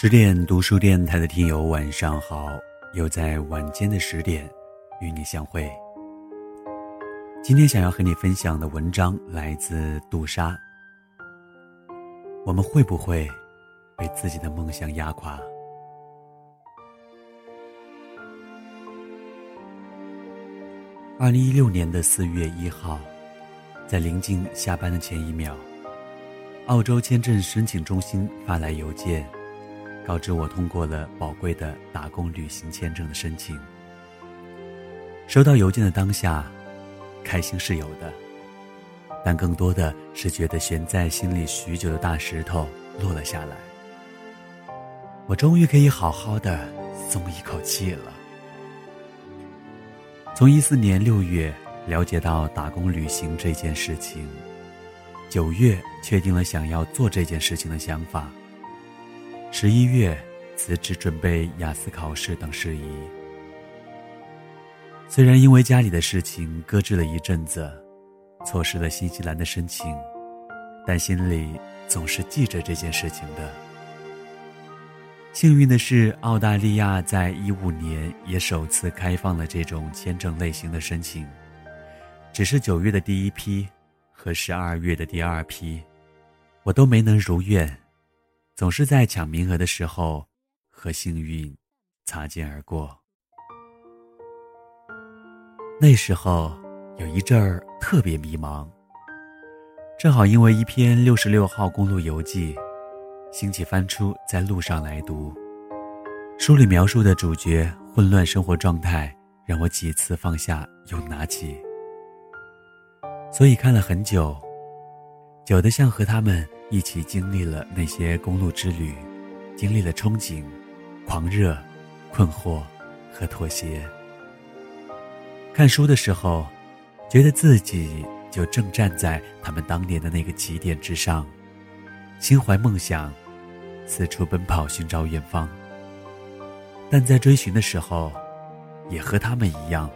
十点读书电台的听友，晚上好！又在晚间的十点与你相会。今天想要和你分享的文章来自杜莎。我们会不会被自己的梦想压垮？二零一六年的四月一号，在临近下班的前一秒，澳洲签证申请中心发来邮件。告知我通过了宝贵的打工旅行签证的申请。收到邮件的当下，开心是有的，但更多的是觉得悬在心里许久的大石头落了下来。我终于可以好好的松一口气了。从一四年六月了解到打工旅行这件事情，九月确定了想要做这件事情的想法。十一月辞职准备雅思考试等事宜。虽然因为家里的事情搁置了一阵子，错失了新西兰的申请，但心里总是记着这件事情的。幸运的是，澳大利亚在一五年也首次开放了这种签证类型的申请，只是九月的第一批和十二月的第二批，我都没能如愿。总是在抢名额的时候和幸运擦肩而过。那时候有一阵儿特别迷茫，正好因为一篇六十六号公路游记，兴起翻出在路上来读。书里描述的主角混乱生活状态，让我几次放下又拿起，所以看了很久，久的像和他们。一起经历了那些公路之旅，经历了憧憬、狂热、困惑和妥协。看书的时候，觉得自己就正站在他们当年的那个起点之上，心怀梦想，四处奔跑寻找远方。但在追寻的时候，也和他们一样，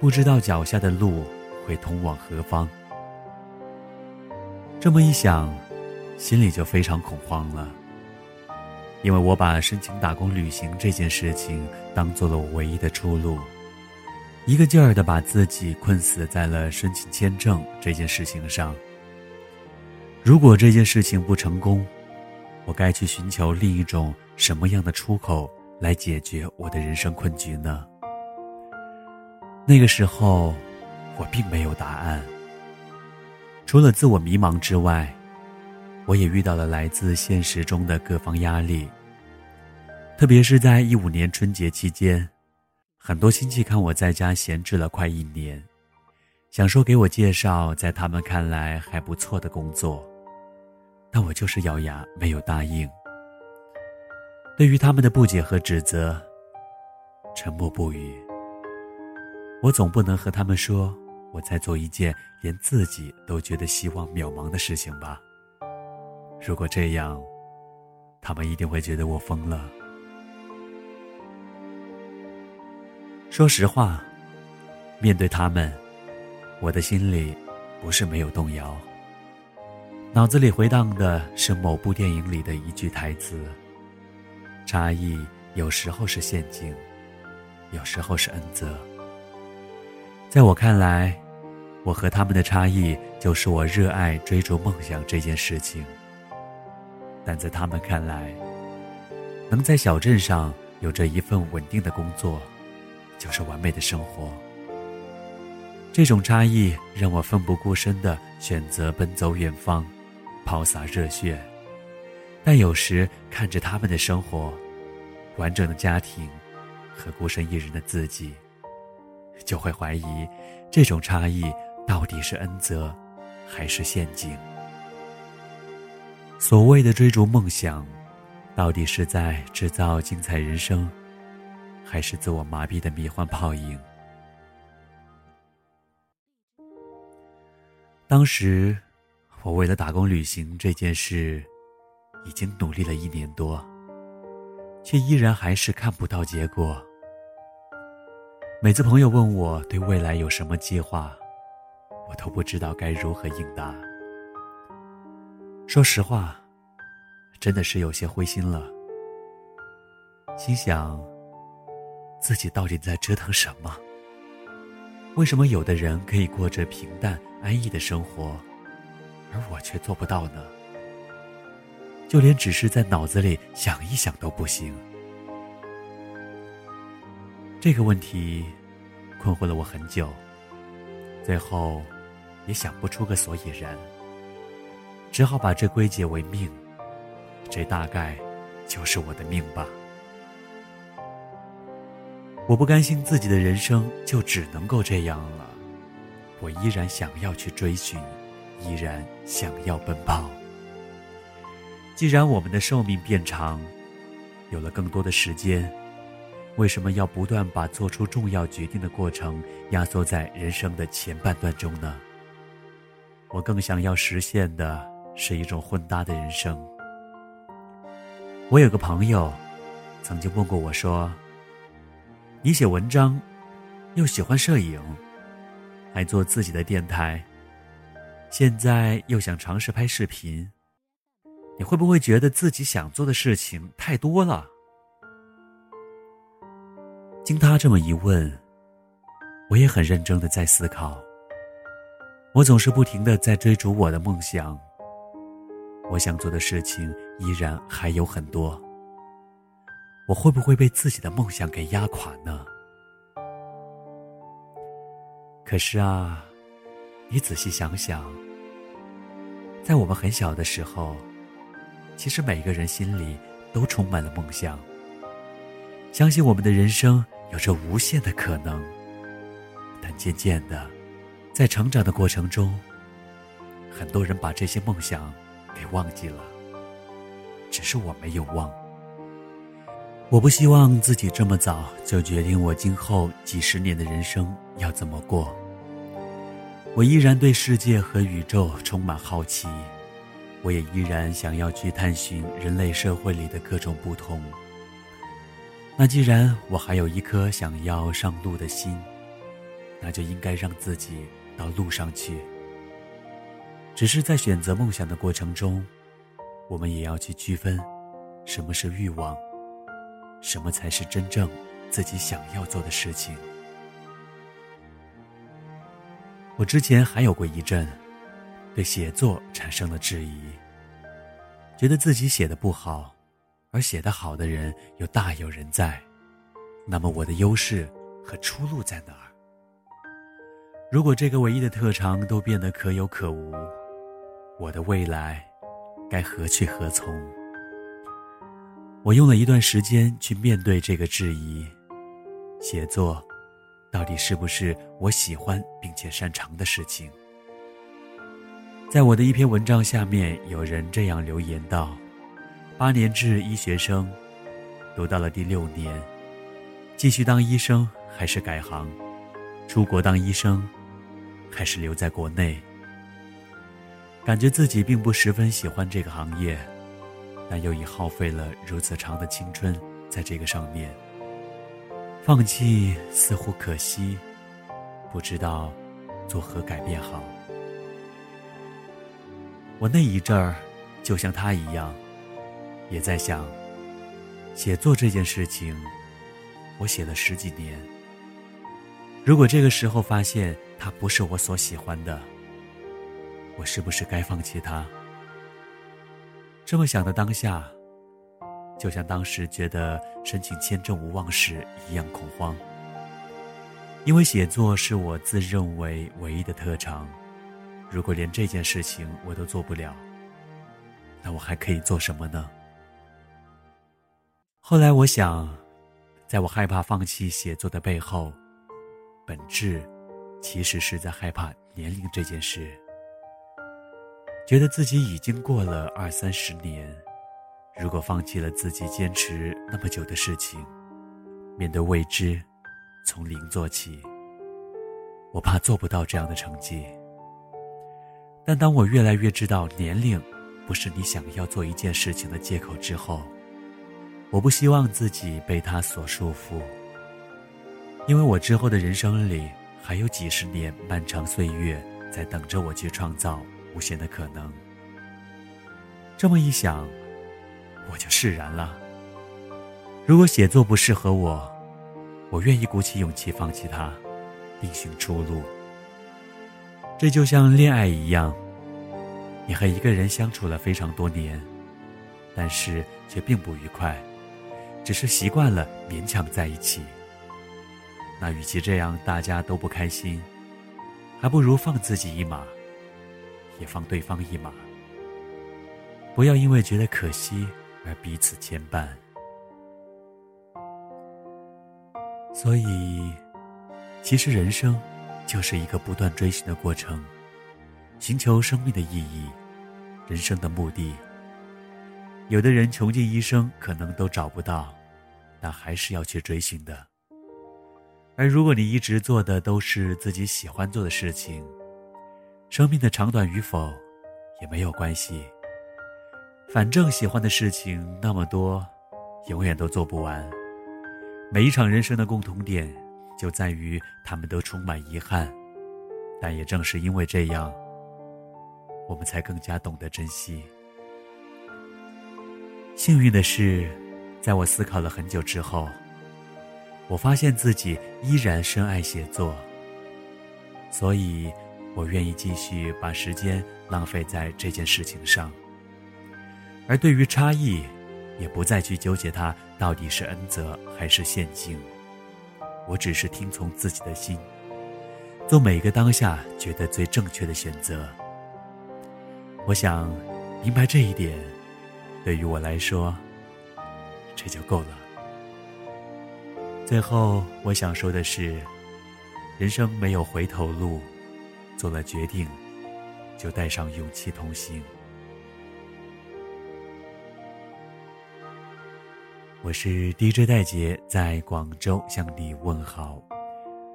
不知道脚下的路会通往何方。这么一想。心里就非常恐慌了，因为我把申请打工旅行这件事情当做了我唯一的出路，一个劲儿的把自己困死在了申请签证这件事情上。如果这件事情不成功，我该去寻求另一种什么样的出口来解决我的人生困局呢？那个时候，我并没有答案，除了自我迷茫之外。我也遇到了来自现实中的各方压力，特别是在一五年春节期间，很多亲戚看我在家闲置了快一年，想说给我介绍在他们看来还不错的工作，但我就是咬牙没有答应。对于他们的不解和指责，沉默不语。我总不能和他们说我在做一件连自己都觉得希望渺茫的事情吧。如果这样，他们一定会觉得我疯了。说实话，面对他们，我的心里不是没有动摇。脑子里回荡的是某部电影里的一句台词：“差异有时候是陷阱，有时候是恩泽。”在我看来，我和他们的差异就是我热爱追逐梦想这件事情。但在他们看来，能在小镇上有着一份稳定的工作，就是完美的生活。这种差异让我奋不顾身的选择奔走远方，抛洒热血。但有时看着他们的生活，完整的家庭和孤身一人的自己，就会怀疑这种差异到底是恩泽，还是陷阱。所谓的追逐梦想，到底是在制造精彩人生，还是自我麻痹的迷幻泡影？当时，我为了打工旅行这件事，已经努力了一年多，却依然还是看不到结果。每次朋友问我对未来有什么计划，我都不知道该如何应答。说实话，真的是有些灰心了。心想：自己到底在折腾什么？为什么有的人可以过着平淡安逸的生活，而我却做不到呢？就连只是在脑子里想一想都不行。这个问题困惑了我很久，最后也想不出个所以然，只好把这归结为命。这大概就是我的命吧。我不甘心自己的人生就只能够这样了，我依然想要去追寻，依然想要奔跑。既然我们的寿命变长，有了更多的时间，为什么要不断把做出重要决定的过程压缩在人生的前半段中呢？我更想要实现的是一种混搭的人生。我有个朋友，曾经问过我说：“你写文章，又喜欢摄影，还做自己的电台，现在又想尝试拍视频。”你会不会觉得自己想做的事情太多了？经他这么一问，我也很认真的在思考。我总是不停的在追逐我的梦想，我想做的事情依然还有很多。我会不会被自己的梦想给压垮呢？可是啊，你仔细想想，在我们很小的时候。其实每个人心里都充满了梦想，相信我们的人生有着无限的可能。但渐渐的，在成长的过程中，很多人把这些梦想给忘记了。只是我没有忘。我不希望自己这么早就决定我今后几十年的人生要怎么过。我依然对世界和宇宙充满好奇。我也依然想要去探寻人类社会里的各种不同。那既然我还有一颗想要上路的心，那就应该让自己到路上去。只是在选择梦想的过程中，我们也要去区分，什么是欲望，什么才是真正自己想要做的事情。我之前还有过一阵。对写作产生了质疑，觉得自己写的不好，而写得好的人又大有人在，那么我的优势和出路在哪儿？如果这个唯一的特长都变得可有可无，我的未来该何去何从？我用了一段时间去面对这个质疑：写作到底是不是我喜欢并且擅长的事情？在我的一篇文章下面，有人这样留言道：“八年制医学生，读到了第六年，继续当医生还是改行，出国当医生，还是留在国内？感觉自己并不十分喜欢这个行业，但又已耗费了如此长的青春在这个上面，放弃似乎可惜，不知道作何改变好。”我那一阵儿，就像他一样，也在想，写作这件事情，我写了十几年。如果这个时候发现它不是我所喜欢的，我是不是该放弃他？这么想的当下，就像当时觉得申请签证无望时一样恐慌，因为写作是我自认为唯一的特长。如果连这件事情我都做不了，那我还可以做什么呢？后来我想，在我害怕放弃写作的背后，本质其实是在害怕年龄这件事。觉得自己已经过了二三十年，如果放弃了自己坚持那么久的事情，面对未知，从零做起，我怕做不到这样的成绩。但当我越来越知道年龄不是你想要做一件事情的借口之后，我不希望自己被它所束缚，因为我之后的人生里还有几十年漫长岁月在等着我去创造。无限的可能。这么一想，我就释然了。如果写作不适合我，我愿意鼓起勇气放弃它，另寻出路。这就像恋爱一样，你和一个人相处了非常多年，但是却并不愉快，只是习惯了勉强在一起。那与其这样大家都不开心，还不如放自己一马，也放对方一马。不要因为觉得可惜而彼此牵绊。所以，其实人生。就是一个不断追寻的过程，寻求生命的意义，人生的目的。有的人穷尽一生可能都找不到，但还是要去追寻的。而如果你一直做的都是自己喜欢做的事情，生命的长短与否也没有关系。反正喜欢的事情那么多，永远都做不完。每一场人生的共同点。就在于他们都充满遗憾，但也正是因为这样，我们才更加懂得珍惜。幸运的是，在我思考了很久之后，我发现自己依然深爱写作，所以我愿意继续把时间浪费在这件事情上。而对于差异，也不再去纠结它到底是恩泽还是陷阱。我只是听从自己的心，做每个当下觉得最正确的选择。我想，明白这一点，对于我来说，这就够了。最后，我想说的是，人生没有回头路，做了决定，就带上勇气同行。我是 DJ 戴杰，在广州向你问好。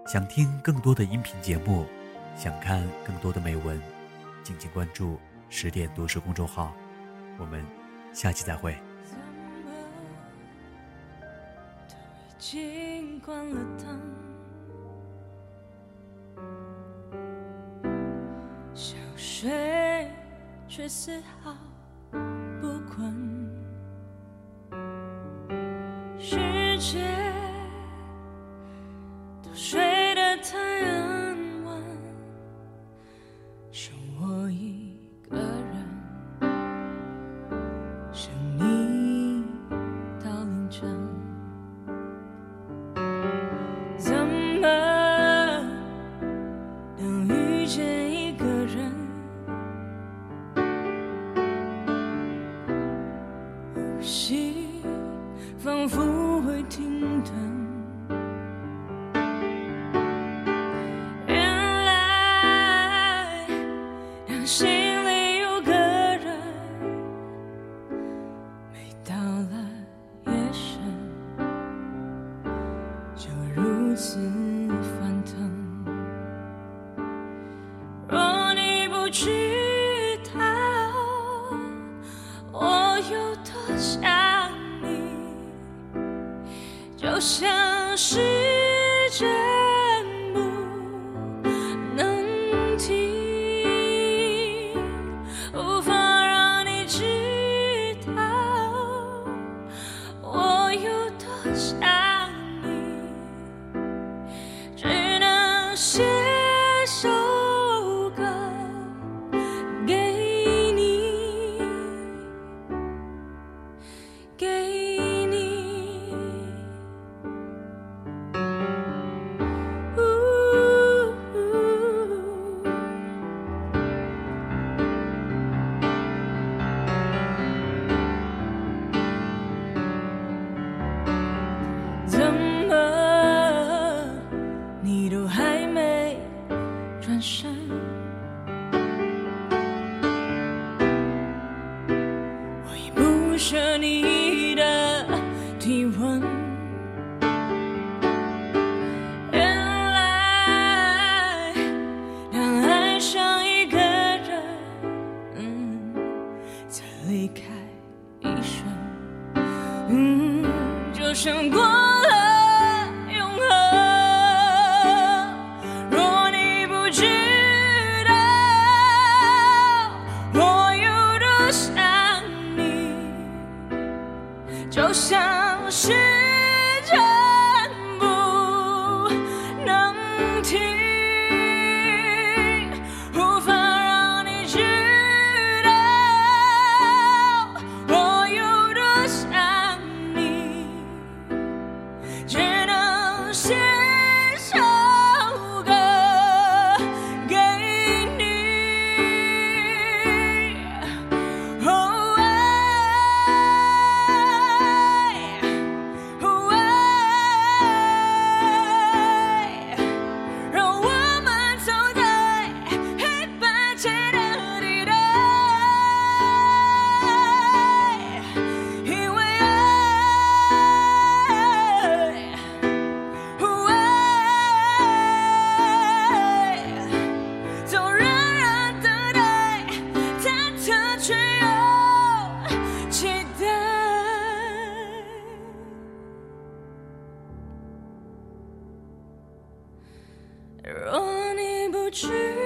想听更多的音频节目，想看更多的美文，敬请关注十点读书公众号。我们下期再会。想却丝毫知道我有多想你就像是着就像是这若你不知